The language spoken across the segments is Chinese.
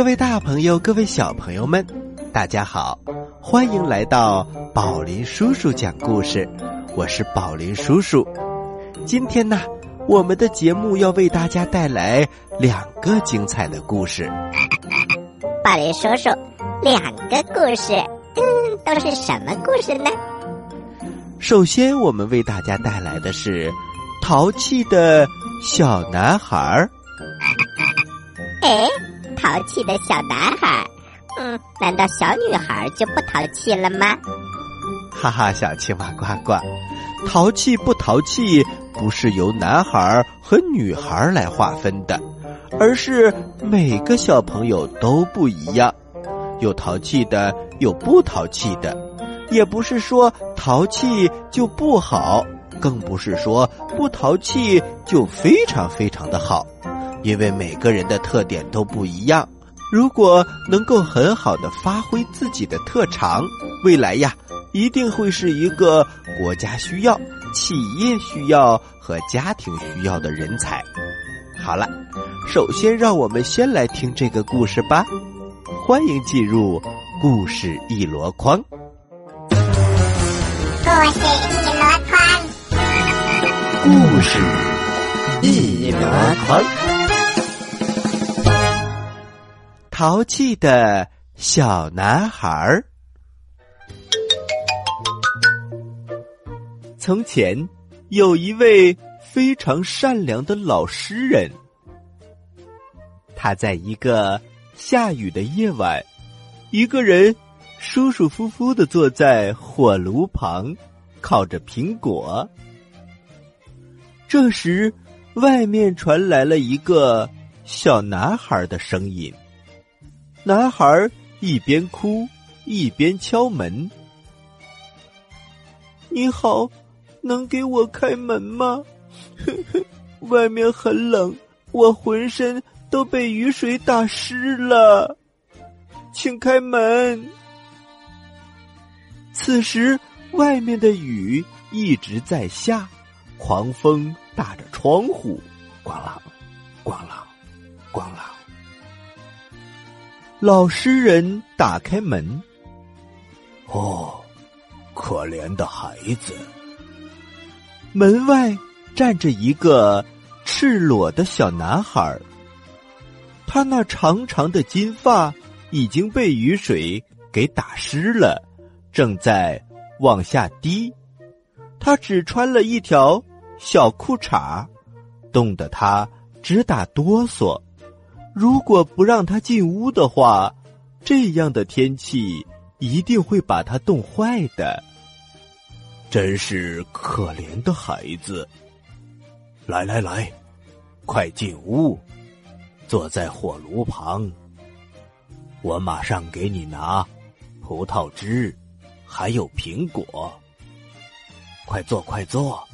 各位大朋友，各位小朋友们，大家好，欢迎来到宝林叔叔讲故事。我是宝林叔叔。今天呢，我们的节目要为大家带来两个精彩的故事。宝林叔叔，两个故事，嗯，都是什么故事呢？首先，我们为大家带来的是淘气的小男孩儿。哎。淘气的小男孩，嗯，难道小女孩就不淘气了吗？哈哈，小青蛙呱呱，淘气不淘气不是由男孩和女孩来划分的，而是每个小朋友都不一样，有淘气的，有不淘气的，也不是说淘气就不好，更不是说不淘气就非常非常的好。因为每个人的特点都不一样，如果能够很好的发挥自己的特长，未来呀，一定会是一个国家需要、企业需要和家庭需要的人才。好了，首先让我们先来听这个故事吧。欢迎进入故事一箩筐。故事一箩筐，故事一箩筐。淘气的小男孩儿。从前有一位非常善良的老诗人，他在一个下雨的夜晚，一个人舒舒服服的坐在火炉旁，烤着苹果。这时，外面传来了一个小男孩的声音。男孩一边哭一边敲门。“你好，能给我开门吗？外面很冷，我浑身都被雨水打湿了，请开门。”此时，外面的雨一直在下，狂风打着窗户，咣啷，咣啷，咣啷。老诗人打开门。哦，可怜的孩子！门外站着一个赤裸的小男孩他那长长的金发已经被雨水给打湿了，正在往下滴。他只穿了一条小裤衩冻得他直打哆嗦。如果不让他进屋的话，这样的天气一定会把他冻坏的。真是可怜的孩子！来来来，快进屋，坐在火炉旁。我马上给你拿葡萄汁，还有苹果。快坐，快坐！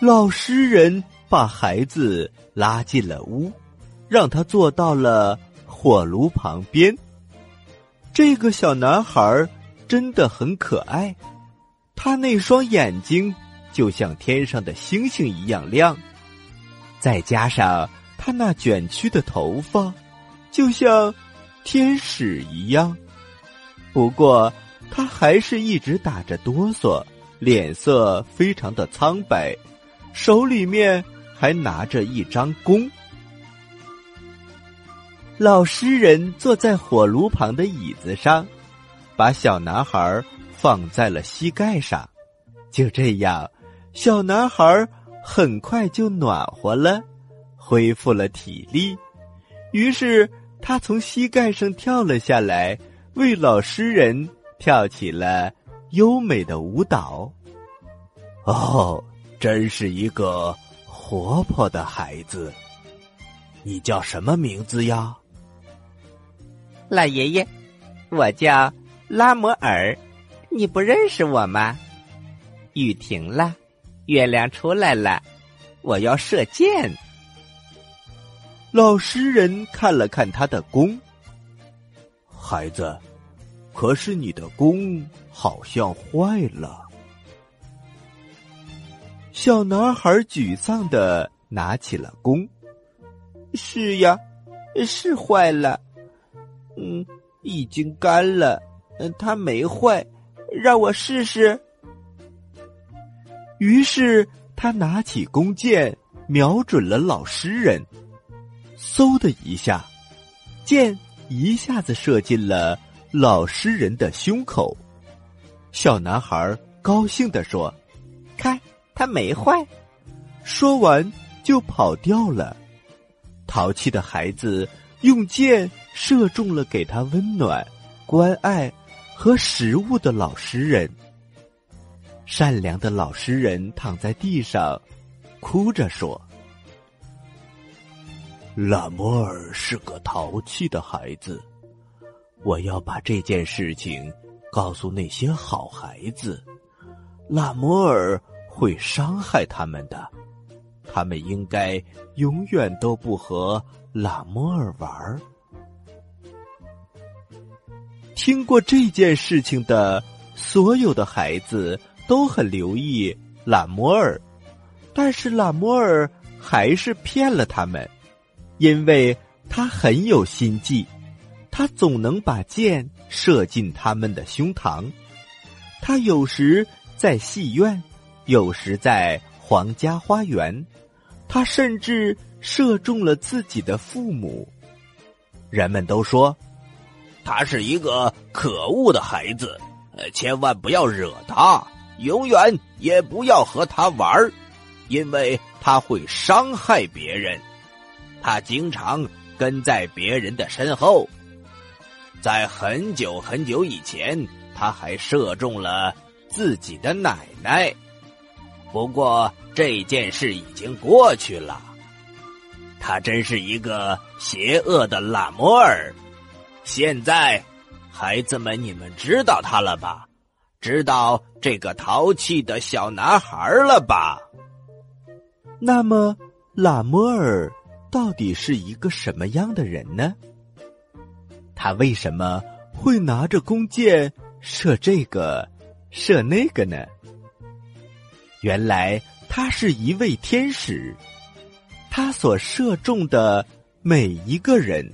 老诗人把孩子拉进了屋。让他坐到了火炉旁边。这个小男孩真的很可爱，他那双眼睛就像天上的星星一样亮，再加上他那卷曲的头发，就像天使一样。不过他还是一直打着哆嗦，脸色非常的苍白，手里面还拿着一张弓。老诗人坐在火炉旁的椅子上，把小男孩放在了膝盖上。就这样，小男孩很快就暖和了，恢复了体力。于是，他从膝盖上跳了下来，为老诗人跳起了优美的舞蹈。哦，真是一个活泼的孩子！你叫什么名字呀？老爷爷，我叫拉摩尔，你不认识我吗？雨停了，月亮出来了，我要射箭。老诗人看了看他的弓，孩子，可是你的弓好像坏了。小男孩沮丧的拿起了弓，是呀，是坏了，嗯，已经干了。嗯，它没坏，让我试试。于是他拿起弓箭，瞄准了老诗人，嗖的一下，箭一下子射进了老诗人的胸口。小男孩高兴地说：“看，它没坏。”说完就跑掉了。淘气的孩子用箭射中了给他温暖、关爱和食物的老实人。善良的老实人躺在地上，哭着说：“拉摩尔是个淘气的孩子，我要把这件事情告诉那些好孩子。拉摩尔会伤害他们的，他们应该永远都不和拉摩尔玩。”听过这件事情的所有的孩子。都很留意拉摩尔，但是拉摩尔还是骗了他们，因为他很有心计，他总能把箭射进他们的胸膛。他有时在戏院，有时在皇家花园，他甚至射中了自己的父母。人们都说，他是一个可恶的孩子，呃，千万不要惹他。永远也不要和他玩，因为他会伤害别人。他经常跟在别人的身后。在很久很久以前，他还射中了自己的奶奶。不过这件事已经过去了。他真是一个邪恶的拉摩尔。现在，孩子们，你们知道他了吧？知道这个淘气的小男孩了吧？那么，拉摩尔到底是一个什么样的人呢？他为什么会拿着弓箭射这个、射那个呢？原来他是一位天使，他所射中的每一个人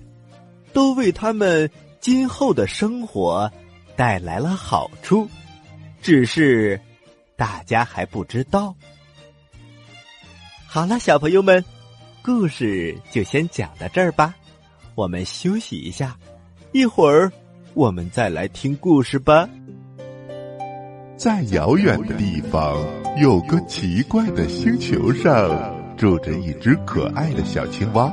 都为他们今后的生活带来了好处。只是大家还不知道。好了，小朋友们，故事就先讲到这儿吧。我们休息一下，一会儿我们再来听故事吧。在遥远的地方，有个奇怪的星球上，住着一只可爱的小青蛙。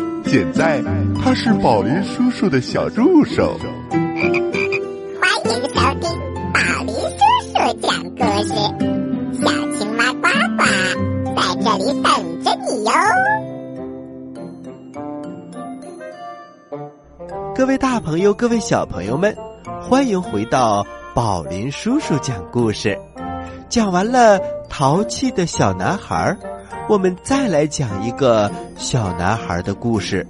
现在，他是宝林叔叔的小助手。欢迎收听宝林叔叔讲故事，小青蛙呱呱在这里等着你哟。各位大朋友，各位小朋友们，欢迎回到宝林叔叔讲故事。讲完了淘气的小男孩，我们再来讲一个小男孩的故事。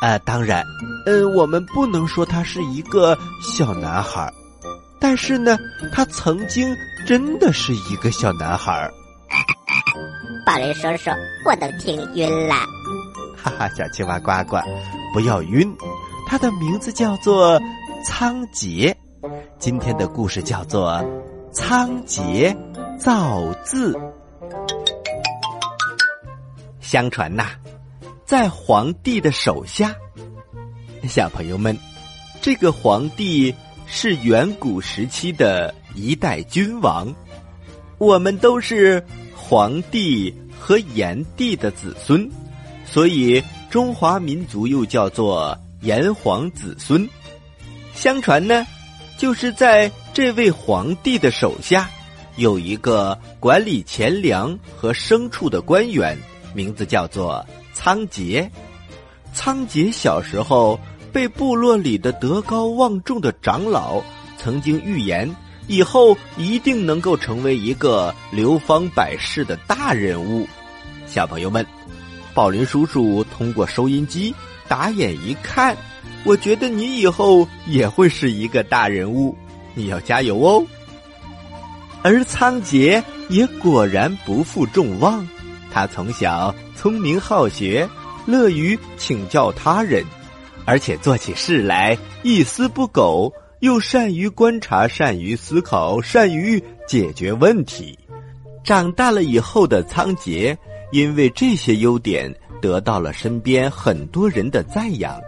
啊，当然，嗯，我们不能说他是一个小男孩。但是呢，他曾经真的是一个小男孩儿。宝林叔叔，我都听晕了。哈哈，小青蛙呱呱，不要晕。他的名字叫做仓颉。今天的故事叫做《仓颉造字》。相传呐，在皇帝的手下，小朋友们，这个皇帝。是远古时期的一代君王，我们都是黄帝和炎帝的子孙，所以中华民族又叫做炎黄子孙。相传呢，就是在这位皇帝的手下，有一个管理钱粮和牲畜的官员，名字叫做仓颉。仓颉小时候被部落里的德高望重的长老曾经预言，以后一定能够成为一个流芳百世的大人物。小朋友们，宝林叔叔通过收音机打眼一看，我觉得你以后也会是一个大人物，你要加油哦。而仓颉也果然不负众望，他从小聪明好学，乐于请教他人，而且做起事来一丝不苟，又善于观察，善于思考，善于解决问题。长大了以后的仓颉，因为这些优点，得到了身边很多人的赞扬。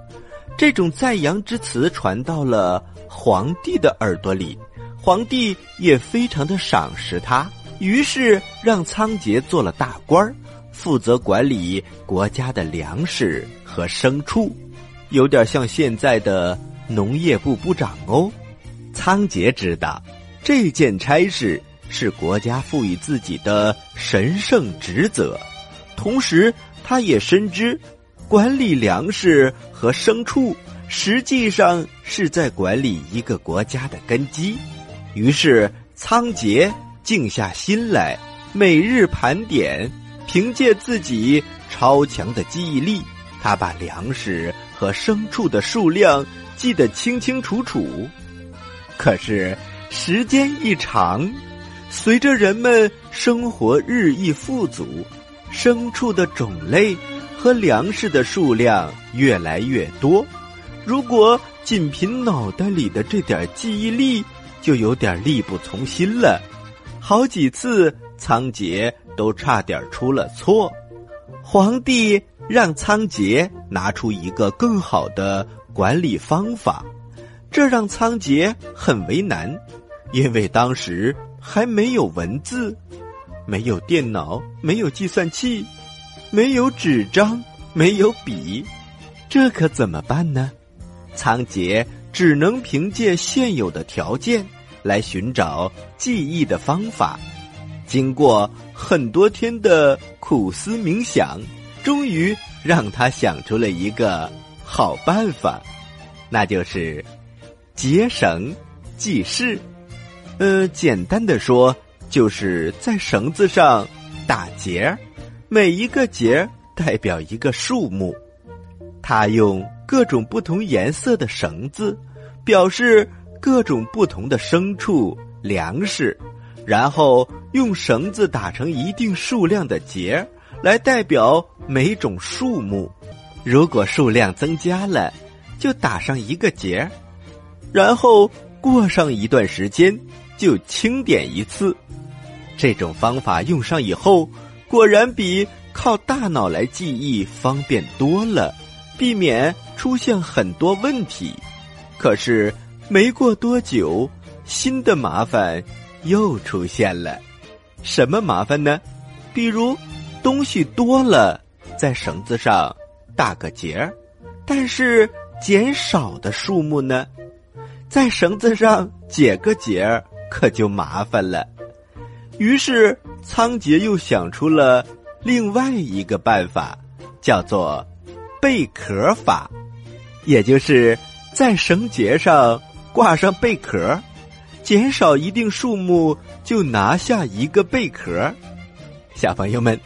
这种赞扬之词传到了皇帝的耳朵里。皇帝也非常的赏识他，于是让仓颉做了大官儿，负责管理国家的粮食和牲畜，有点像现在的农业部部长哦。仓颉知道这件差事是国家赋予自己的神圣职责，同时他也深知管理粮食和牲畜实际上是在管理一个国家的根基。于是，仓颉静下心来，每日盘点，凭借自己超强的记忆力，他把粮食和牲畜的数量记得清清楚楚。可是，时间一长，随着人们生活日益富足，牲畜的种类和粮食的数量越来越多，如果仅凭脑袋里的这点记忆力，就有点力不从心了，好几次仓颉都差点出了错。皇帝让仓颉拿出一个更好的管理方法，这让仓颉很为难，因为当时还没有文字，没有电脑，没有计算器，没有纸张，没有笔，这可怎么办呢？仓颉。只能凭借现有的条件来寻找记忆的方法。经过很多天的苦思冥想，终于让他想出了一个好办法，那就是结绳记事。呃，简单的说，就是在绳子上打结儿，每一个结儿代表一个数目。他用。各种不同颜色的绳子，表示各种不同的牲畜、粮食，然后用绳子打成一定数量的结，来代表每种数目。如果数量增加了，就打上一个结，然后过上一段时间就清点一次。这种方法用上以后，果然比靠大脑来记忆方便多了。避免出现很多问题，可是没过多久，新的麻烦又出现了。什么麻烦呢？比如东西多了，在绳子上打个结儿，但是减少的数目呢，在绳子上解个结儿可就麻烦了。于是仓颉又想出了另外一个办法，叫做。贝壳法，也就是在绳结上挂上贝壳，减少一定数目就拿下一个贝壳。小朋友们，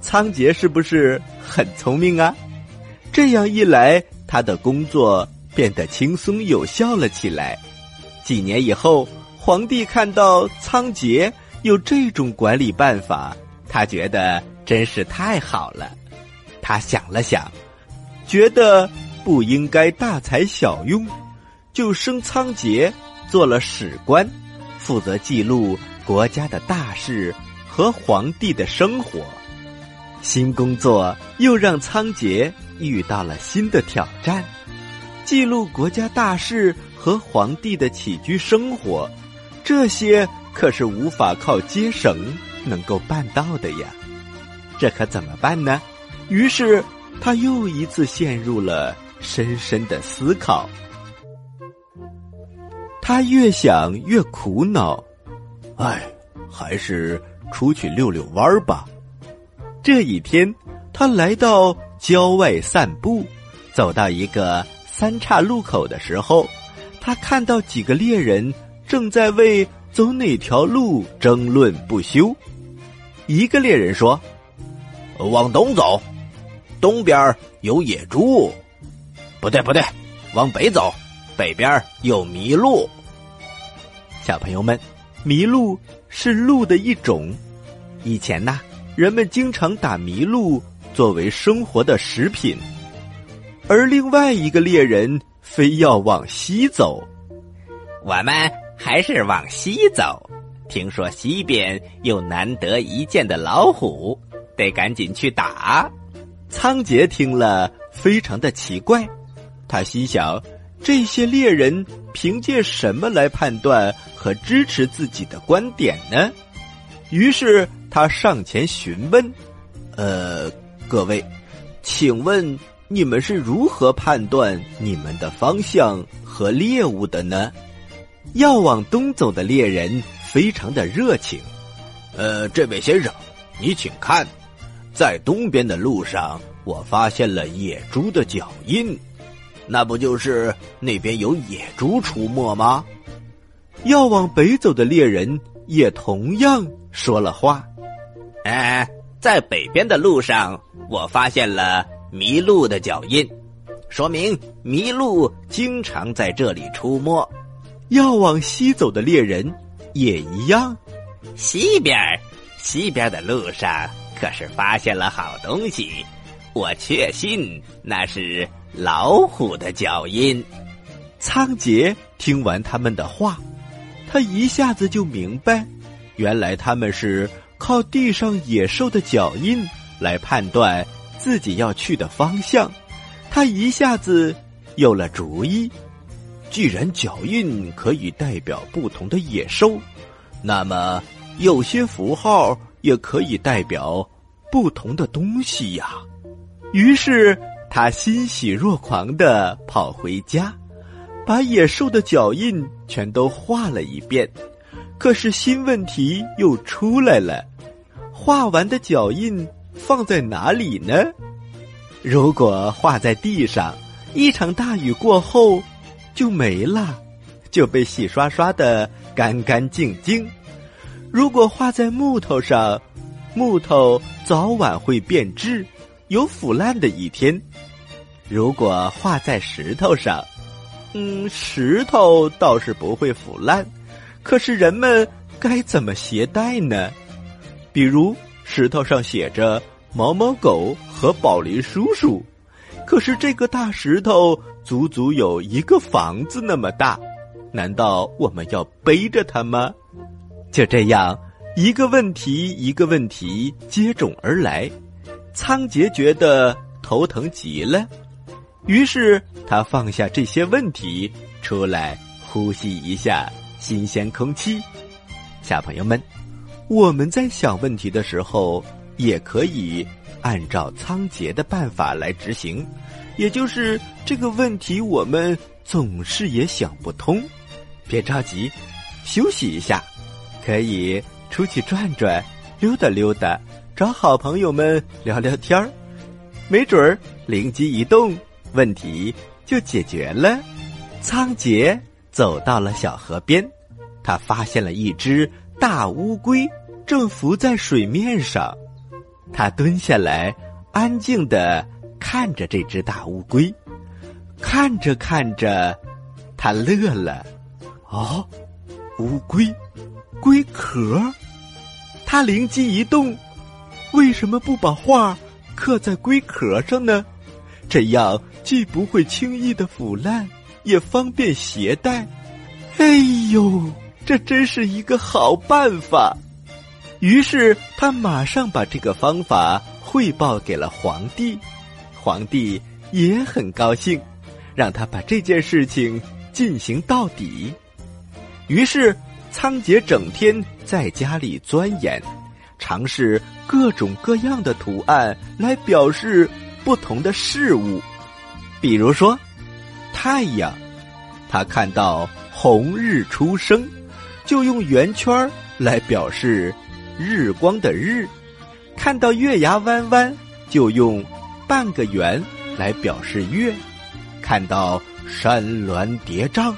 仓颉是不是很聪明啊？这样一来，他的工作变得轻松有效了起来。几年以后，皇帝看到仓颉有这种管理办法，他觉得真是太好了。他想了想。觉得不应该大材小用，就升仓颉做了史官，负责记录国家的大事和皇帝的生活。新工作又让仓颉遇到了新的挑战，记录国家大事和皇帝的起居生活，这些可是无法靠接绳能够办到的呀。这可怎么办呢？于是。他又一次陷入了深深的思考。他越想越苦恼，唉，还是出去遛遛弯儿吧。这一天，他来到郊外散步，走到一个三岔路口的时候，他看到几个猎人正在为走哪条路争论不休。一个猎人说：“往东走，东边有野猪。不对，不对，往北走，北边有麋鹿。”小朋友们，麋鹿是鹿的一种。以前呐，人们经常打麋鹿作为生活的食品。而另外一个猎人非要往西走，我们还是往西走。听说西边有难得一见的老虎，得赶紧去打。仓颉听了，非常的奇怪，他心想。这些猎人凭借什么来判断和支持自己的观点呢？于是他上前询问：“呃，各位，请问你们是如何判断你们的方向和猎物的呢？”要往东走的猎人非常的热情：“呃，这位先生，你请看，在东边的路上，我发现了野猪的脚印。”那不就是那边有野猪出没吗？要往北走的猎人也同样说了话。哎，在北边的路上，我发现了麋鹿的脚印，说明麋鹿经常在这里出没。要往西走的猎人也一样。西边，西边的路上可是发现了好东西，我确信那是。老虎的脚印。仓颉听完他们的话，他一下子就明白，原来他们是靠地上野兽的脚印来判断自己要去的方向。他一下子有了主意。既然脚印可以代表不同的野兽，那么有些符号也可以代表不同的东西呀。于是。他欣喜若狂的跑回家，把野兽的脚印全都画了一遍。可是新问题又出来了：画完的脚印放在哪里呢？如果画在地上，一场大雨过后就没了，就被洗刷刷的干干净净；如果画在木头上，木头早晚会变质。有腐烂的一天。如果画在石头上，嗯，石头倒是不会腐烂。可是人们该怎么携带呢？比如石头上写着“毛毛狗”和“宝林叔叔”，可是这个大石头足足有一个房子那么大，难道我们要背着它吗？就这样，一个问题一个问题接踵而来。仓颉觉得头疼极了，于是他放下这些问题，出来呼吸一下新鲜空气。小朋友们，我们在想问题的时候，也可以按照仓颉的办法来执行，也就是这个问题我们总是也想不通。别着急，休息一下，可以出去转转，溜达溜达。找好朋友们聊聊天儿，没准儿灵机一动，问题就解决了。仓颉走到了小河边，他发现了一只大乌龟正浮在水面上。他蹲下来，安静的看着这只大乌龟。看着看着，他乐了。哦，乌龟，龟壳。他灵机一动。为什么不把画刻在龟壳上呢？这样既不会轻易的腐烂，也方便携带。哎呦，这真是一个好办法！于是他马上把这个方法汇报给了皇帝，皇帝也很高兴，让他把这件事情进行到底。于是仓颉整天在家里钻研。尝试各种各样的图案来表示不同的事物，比如说太阳，他看到红日初升，就用圆圈来表示日光的日；看到月牙弯弯，就用半个圆来表示月；看到山峦叠嶂，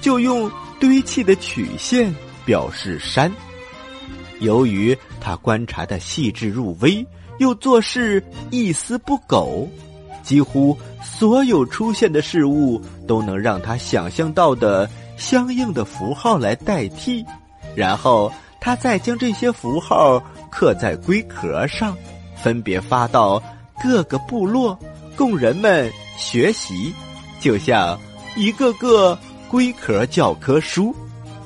就用堆砌的曲线表示山。由于他观察的细致入微，又做事一丝不苟，几乎所有出现的事物都能让他想象到的相应的符号来代替，然后他再将这些符号刻在龟壳上，分别发到各个部落。供人们学习，就像一个个龟壳教科书。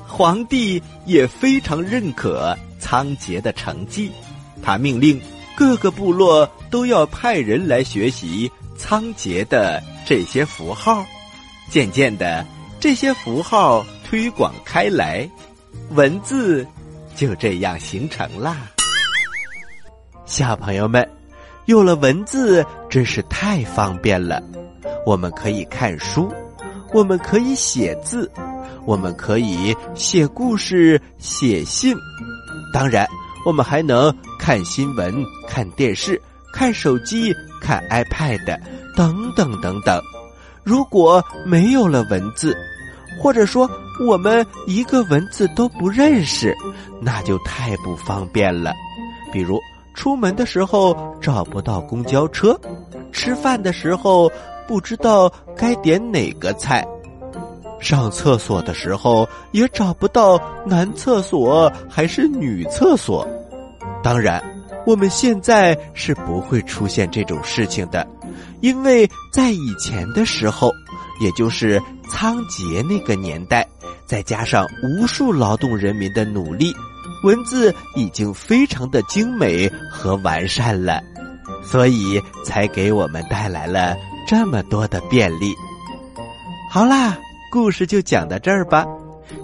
皇帝也非常认可仓颉的成绩，他命令各个部落都要派人来学习仓颉的这些符号。渐渐的，这些符号推广开来，文字就这样形成了。小朋友们。有了文字，真是太方便了。我们可以看书，我们可以写字，我们可以写故事、写信。当然，我们还能看新闻、看电视、看手机、看 iPad 等等等等。如果没有了文字，或者说我们一个文字都不认识，那就太不方便了。比如。出门的时候找不到公交车，吃饭的时候不知道该点哪个菜，上厕所的时候也找不到男厕所还是女厕所。当然，我们现在是不会出现这种事情的，因为在以前的时候，也就是仓颉那个年代，再加上无数劳动人民的努力。文字已经非常的精美和完善了，所以才给我们带来了这么多的便利。好啦，故事就讲到这儿吧。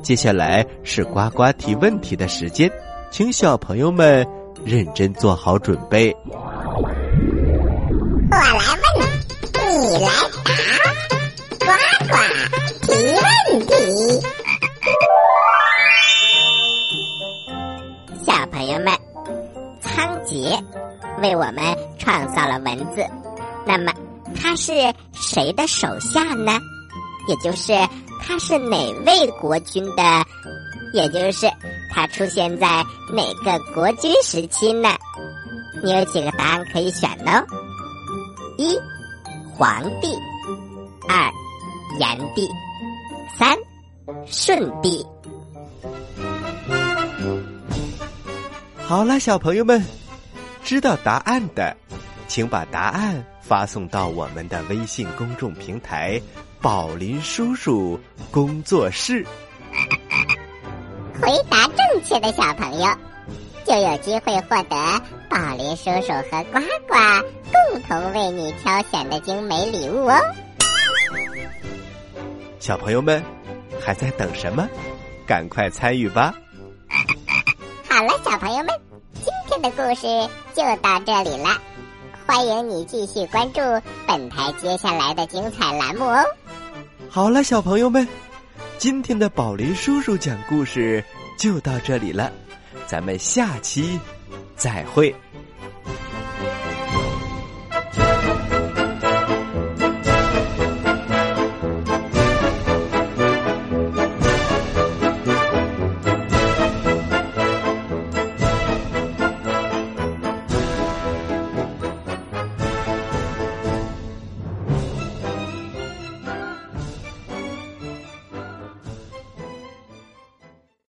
接下来是呱呱提问题的时间，请小朋友们认真做好准备。我来问，你来答，呱呱提问题。小朋友们，仓颉为我们创造了文字，那么他是谁的手下呢？也就是他是哪位国君的？也就是他出现在哪个国君时期呢？你有几个答案可以选呢？一，黄帝；二，炎帝；三，舜帝。好了，小朋友们，知道答案的，请把答案发送到我们的微信公众平台“宝林叔叔工作室”。回答正确的小朋友，就有机会获得宝林叔叔和呱呱共同为你挑选的精美礼物哦。小朋友们，还在等什么？赶快参与吧！好了，小朋友们，今天的故事就到这里了。欢迎你继续关注本台接下来的精彩栏目哦。好了，小朋友们，今天的宝林叔叔讲故事就到这里了，咱们下期再会。